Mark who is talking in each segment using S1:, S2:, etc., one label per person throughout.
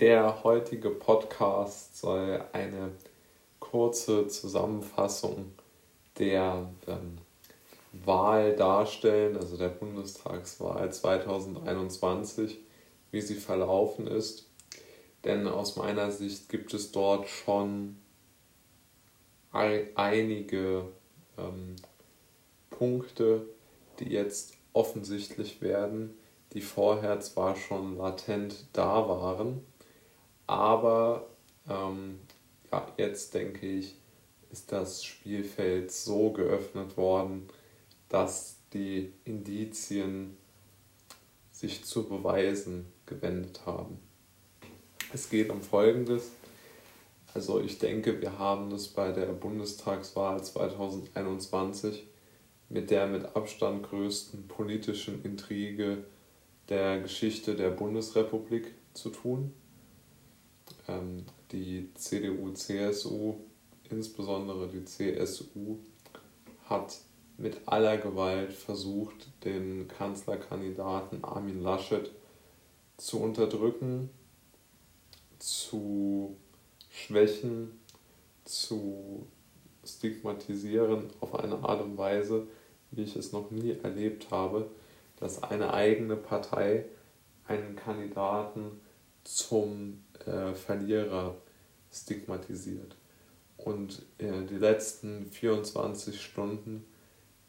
S1: Der heutige Podcast soll eine kurze Zusammenfassung der ähm, Wahl darstellen, also der Bundestagswahl 2021, wie sie verlaufen ist. Denn aus meiner Sicht gibt es dort schon einige ähm, Punkte, die jetzt offensichtlich werden, die vorher zwar schon latent da waren, aber ähm, ja, jetzt denke ich, ist das Spielfeld so geöffnet worden, dass die Indizien sich zu Beweisen gewendet haben. Es geht um Folgendes. Also ich denke, wir haben es bei der Bundestagswahl 2021 mit der mit Abstand größten politischen Intrige der Geschichte der Bundesrepublik zu tun. Ähm, die CDU, CSU, insbesondere die CSU, hat mit aller Gewalt versucht, den Kanzlerkandidaten Armin Laschet zu unterdrücken, zu schwächen, zu stigmatisieren auf eine Art und Weise, wie ich es noch nie erlebt habe, dass eine eigene Partei einen Kandidaten zum äh, Verlierer stigmatisiert. Und äh, die letzten 24 Stunden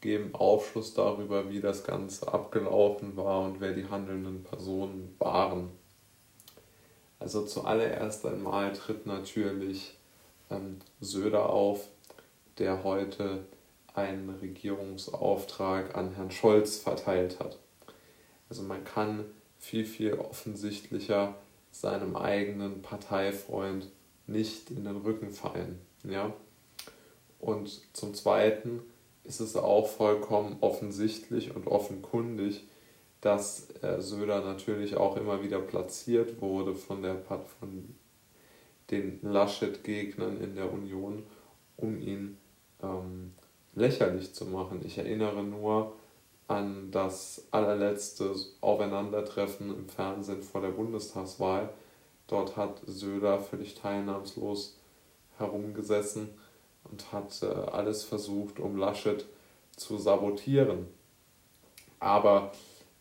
S1: geben Aufschluss darüber, wie das Ganze abgelaufen war und wer die handelnden Personen waren. Also zuallererst einmal tritt natürlich ähm, Söder auf, der heute einen Regierungsauftrag an Herrn Scholz verteilt hat. Also man kann viel, viel offensichtlicher seinem eigenen Parteifreund nicht in den Rücken fallen. Ja? Und zum Zweiten ist es auch vollkommen offensichtlich und offenkundig, dass äh, Söder natürlich auch immer wieder platziert wurde von, der, von den Laschet-Gegnern in der Union, um ihn ähm, lächerlich zu machen. Ich erinnere nur an das allerletzte Aufeinandertreffen im Fernsehen vor der Bundestagswahl. Dort hat Söder völlig teilnahmslos herumgesessen und hat äh, alles versucht, um Laschet zu sabotieren. Aber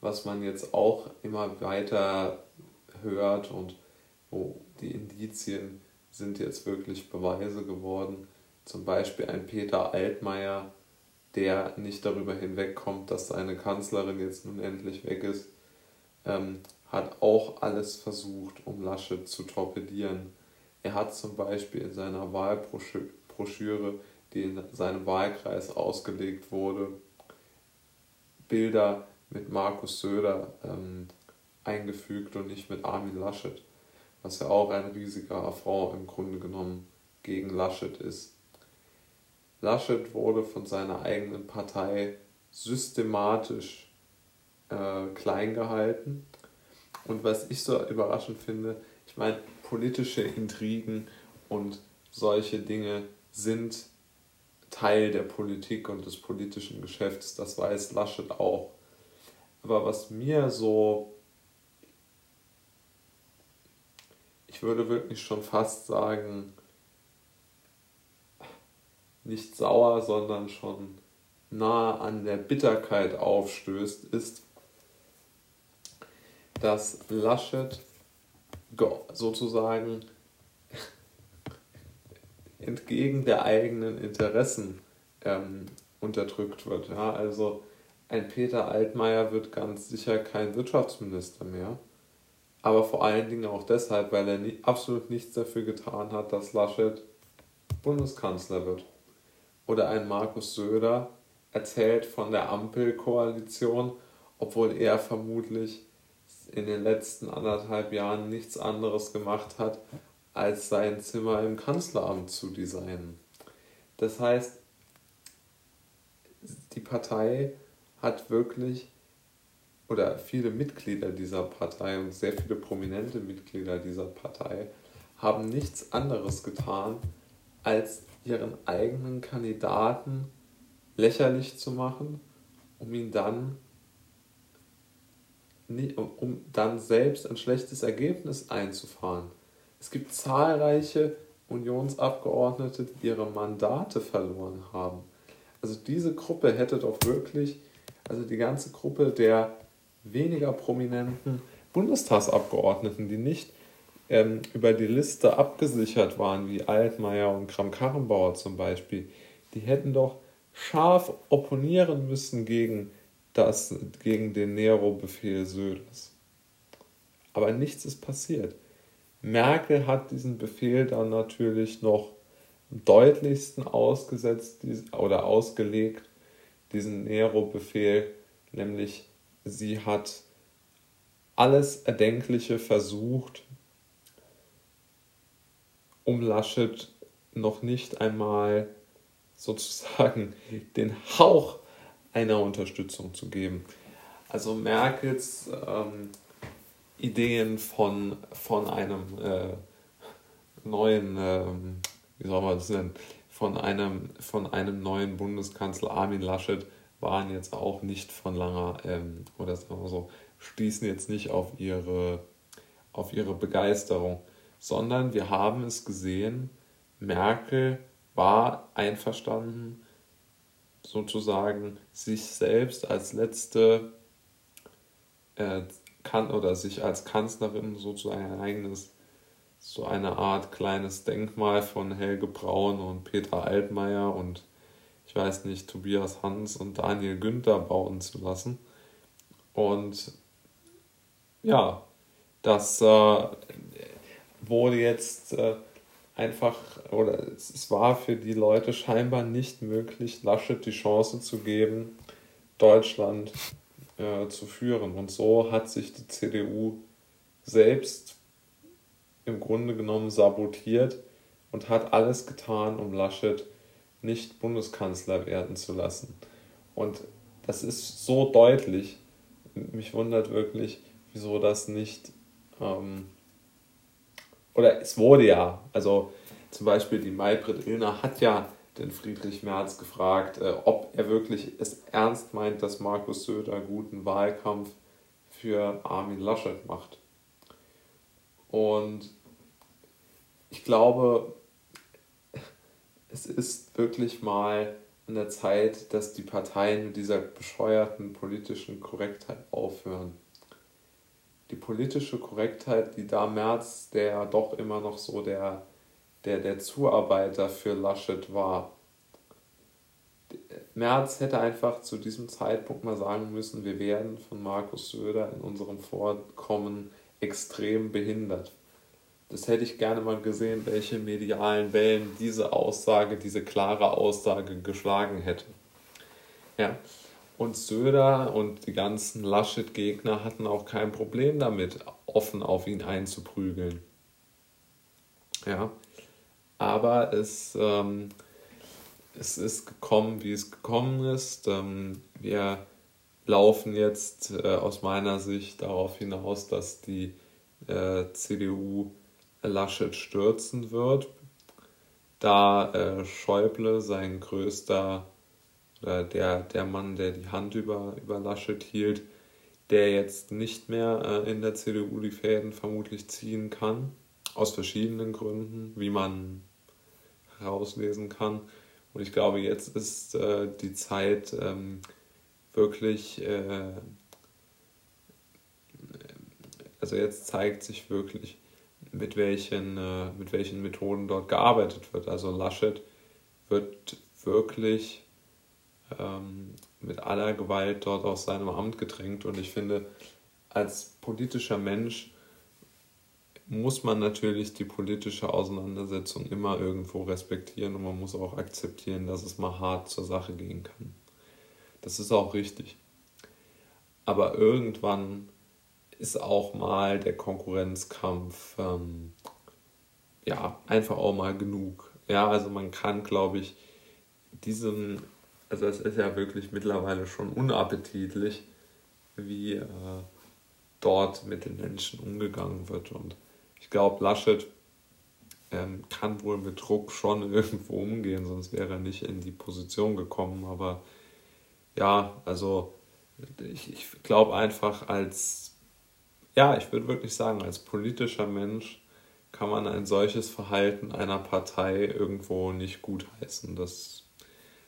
S1: was man jetzt auch immer weiter hört und wo die Indizien sind jetzt wirklich Beweise geworden, zum Beispiel ein Peter Altmaier, der nicht darüber hinwegkommt, dass seine Kanzlerin jetzt nun endlich weg ist, ähm, hat auch alles versucht, um Laschet zu torpedieren. Er hat zum Beispiel in seiner Wahlbroschüre, die in seinem Wahlkreis ausgelegt wurde, Bilder mit Markus Söder ähm, eingefügt und nicht mit Armin Laschet, was ja auch ein riesiger Affront im Grunde genommen gegen Laschet ist. Laschet wurde von seiner eigenen Partei systematisch äh, klein gehalten. Und was ich so überraschend finde, ich meine, politische Intrigen und solche Dinge sind Teil der Politik und des politischen Geschäfts, das weiß Laschet auch. Aber was mir so, ich würde wirklich schon fast sagen, nicht sauer, sondern schon nah an der Bitterkeit aufstößt, ist, dass Laschet sozusagen entgegen der eigenen Interessen ähm, unterdrückt wird. Ja? Also ein Peter Altmaier wird ganz sicher kein Wirtschaftsminister mehr, aber vor allen Dingen auch deshalb, weil er nie, absolut nichts dafür getan hat, dass Laschet Bundeskanzler wird oder ein Markus Söder erzählt von der Ampelkoalition, obwohl er vermutlich in den letzten anderthalb Jahren nichts anderes gemacht hat, als sein Zimmer im Kanzleramt zu designen. Das heißt, die Partei hat wirklich, oder viele Mitglieder dieser Partei und sehr viele prominente Mitglieder dieser Partei haben nichts anderes getan, als ihren eigenen Kandidaten lächerlich zu machen, um ihn dann um dann selbst ein schlechtes Ergebnis einzufahren. Es gibt zahlreiche Unionsabgeordnete, die ihre Mandate verloren haben. Also diese Gruppe hätte doch wirklich, also die ganze Gruppe der weniger prominenten Bundestagsabgeordneten, die nicht ähm, über die Liste abgesichert waren, wie Altmaier und Kram-Karrenbauer zum Beispiel, die hätten doch scharf opponieren müssen gegen, das, gegen den Nero-Befehl Söders. Aber nichts ist passiert. Merkel hat diesen Befehl dann natürlich noch am deutlichsten ausgesetzt oder ausgelegt, diesen Nero-Befehl, nämlich sie hat alles Erdenkliche versucht, um Laschet noch nicht einmal sozusagen den Hauch einer Unterstützung zu geben. Also Merkels ähm, Ideen von, von einem äh, neuen, äh, wie soll man das nennen, von einem, von einem neuen Bundeskanzler Armin Laschet waren jetzt auch nicht von langer, ähm, oder sagen wir so, stießen jetzt nicht auf ihre, auf ihre Begeisterung, sondern wir haben es gesehen, Merkel war einverstanden, sozusagen sich selbst als letzte äh, kann oder sich als Kanzlerin sozusagen ein eigenes, so eine Art kleines Denkmal von Helge Braun und Peter Altmaier und ich weiß nicht, Tobias Hans und Daniel Günther bauen zu lassen. Und ja, das äh, wurde jetzt äh, einfach, oder es, es war für die Leute scheinbar nicht möglich, Laschet die Chance zu geben, Deutschland äh, zu führen. Und so hat sich die CDU selbst im Grunde genommen sabotiert und hat alles getan, um Laschet nicht Bundeskanzler werden zu lassen. Und das ist so deutlich. Mich wundert wirklich, wieso das nicht. Ähm, oder es wurde ja, also zum Beispiel die Maybrit Illner hat ja den Friedrich Merz gefragt, äh, ob er wirklich es ernst meint, dass Markus Söder guten Wahlkampf für Armin Laschet macht. Und ich glaube, es ist wirklich mal an der Zeit, dass die Parteien mit dieser bescheuerten politischen Korrektheit aufhören. Die politische Korrektheit, die da Merz, der doch immer noch so der der der Zuarbeiter für Laschet war. Merz hätte einfach zu diesem Zeitpunkt mal sagen müssen, wir werden von Markus Söder in unserem Vorkommen extrem behindert. Das hätte ich gerne mal gesehen, welche medialen Wellen diese Aussage, diese klare Aussage geschlagen hätte. Ja. Und Söder und die ganzen Laschet-Gegner hatten auch kein Problem damit, offen auf ihn einzuprügeln. Ja. Aber es, ähm, es ist gekommen, wie es gekommen ist. Ähm, wir laufen jetzt äh, aus meiner Sicht darauf hinaus, dass die äh, CDU Laschet stürzen wird, da äh, Schäuble, sein größter, oder der, der Mann, der die Hand über, über Laschet hielt, der jetzt nicht mehr äh, in der CDU die Fäden vermutlich ziehen kann, aus verschiedenen Gründen, wie man herauslesen kann. Und ich glaube, jetzt ist äh, die Zeit ähm, wirklich, äh, also jetzt zeigt sich wirklich, mit welchen, äh, mit welchen Methoden dort gearbeitet wird. Also Laschet wird wirklich ähm, mit aller Gewalt dort aus seinem Amt gedrängt. Und ich finde, als politischer Mensch muss man natürlich die politische Auseinandersetzung immer irgendwo respektieren und man muss auch akzeptieren, dass es mal hart zur Sache gehen kann. Das ist auch richtig. Aber irgendwann ist auch mal der Konkurrenzkampf ähm, ja einfach auch mal genug. Ja, also man kann, glaube ich, diesen, also es ist ja wirklich mittlerweile schon unappetitlich, wie äh, dort mit den Menschen umgegangen wird und ich glaube, Laschet ähm, kann wohl mit Druck schon irgendwo umgehen, sonst wäre er nicht in die Position gekommen. Aber ja, also ich, ich glaube einfach, als ja, ich würde wirklich sagen, als politischer Mensch kann man ein solches Verhalten einer Partei irgendwo nicht gutheißen. Das,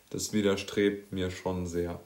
S1: das widerstrebt mir schon sehr.